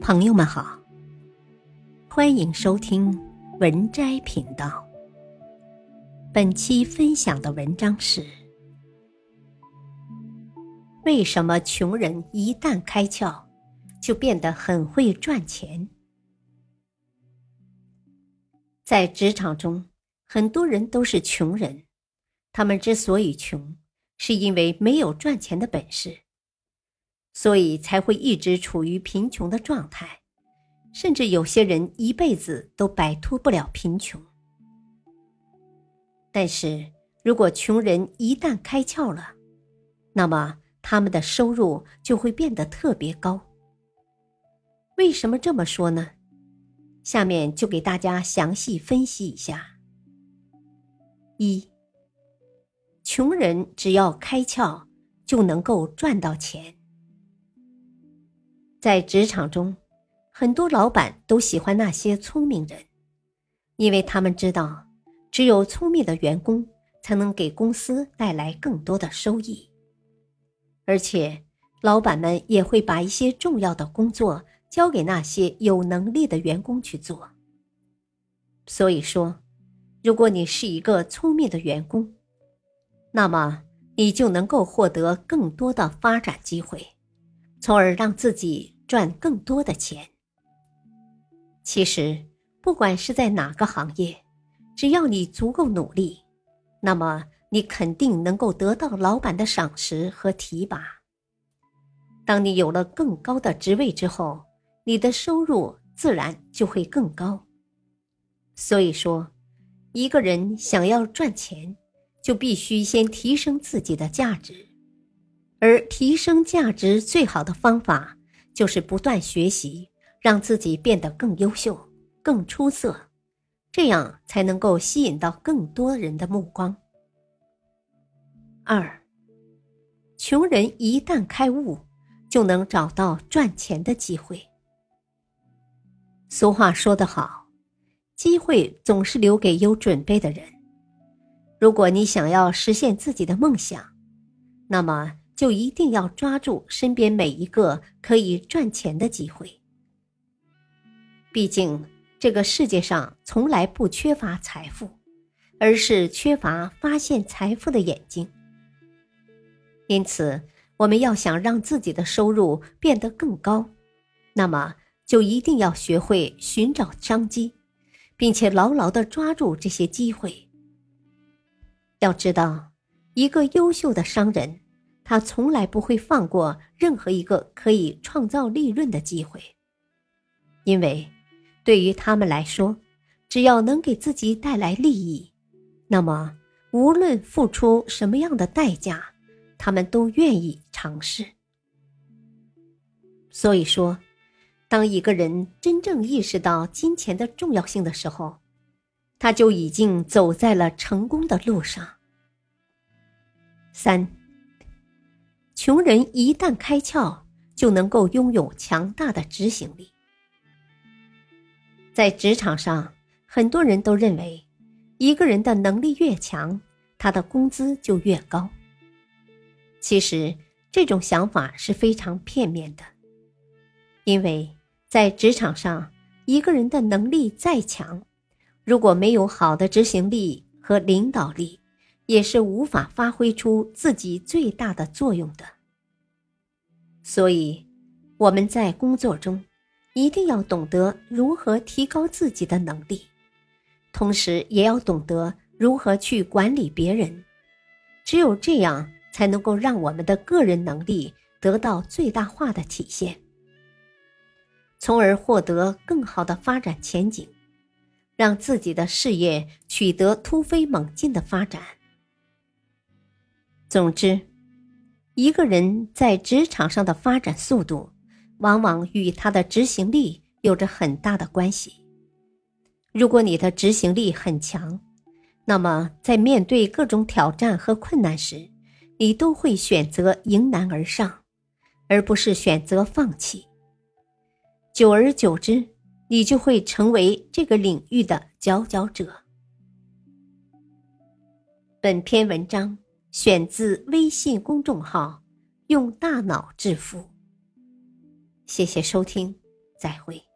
朋友们好，欢迎收听文摘频道。本期分享的文章是：为什么穷人一旦开窍，就变得很会赚钱？在职场中，很多人都是穷人，他们之所以穷，是因为没有赚钱的本事。所以才会一直处于贫穷的状态，甚至有些人一辈子都摆脱不了贫穷。但是如果穷人一旦开窍了，那么他们的收入就会变得特别高。为什么这么说呢？下面就给大家详细分析一下。一，穷人只要开窍，就能够赚到钱。在职场中，很多老板都喜欢那些聪明人，因为他们知道，只有聪明的员工才能给公司带来更多的收益。而且，老板们也会把一些重要的工作交给那些有能力的员工去做。所以说，如果你是一个聪明的员工，那么你就能够获得更多的发展机会。从而让自己赚更多的钱。其实，不管是在哪个行业，只要你足够努力，那么你肯定能够得到老板的赏识和提拔。当你有了更高的职位之后，你的收入自然就会更高。所以说，一个人想要赚钱，就必须先提升自己的价值。而提升价值最好的方法，就是不断学习，让自己变得更优秀、更出色，这样才能够吸引到更多人的目光。二，穷人一旦开悟，就能找到赚钱的机会。俗话说得好，机会总是留给有准备的人。如果你想要实现自己的梦想，那么。就一定要抓住身边每一个可以赚钱的机会。毕竟，这个世界上从来不缺乏财富，而是缺乏发现财富的眼睛。因此，我们要想让自己的收入变得更高，那么就一定要学会寻找商机，并且牢牢的抓住这些机会。要知道，一个优秀的商人。他从来不会放过任何一个可以创造利润的机会，因为对于他们来说，只要能给自己带来利益，那么无论付出什么样的代价，他们都愿意尝试。所以说，当一个人真正意识到金钱的重要性的时候，他就已经走在了成功的路上。三。穷人一旦开窍，就能够拥有强大的执行力。在职场上，很多人都认为，一个人的能力越强，他的工资就越高。其实，这种想法是非常片面的，因为在职场上，一个人的能力再强，如果没有好的执行力和领导力，也是无法发挥出自己最大的作用的。所以，我们在工作中一定要懂得如何提高自己的能力，同时也要懂得如何去管理别人。只有这样，才能够让我们的个人能力得到最大化的体现，从而获得更好的发展前景。让自己的事业取得突飞猛进的发展。总之，一个人在职场上的发展速度，往往与他的执行力有着很大的关系。如果你的执行力很强，那么在面对各种挑战和困难时，你都会选择迎难而上，而不是选择放弃。久而久之，你就会成为这个领域的佼佼者。本篇文章选自微信公众号用大脑致富谢谢收听再会。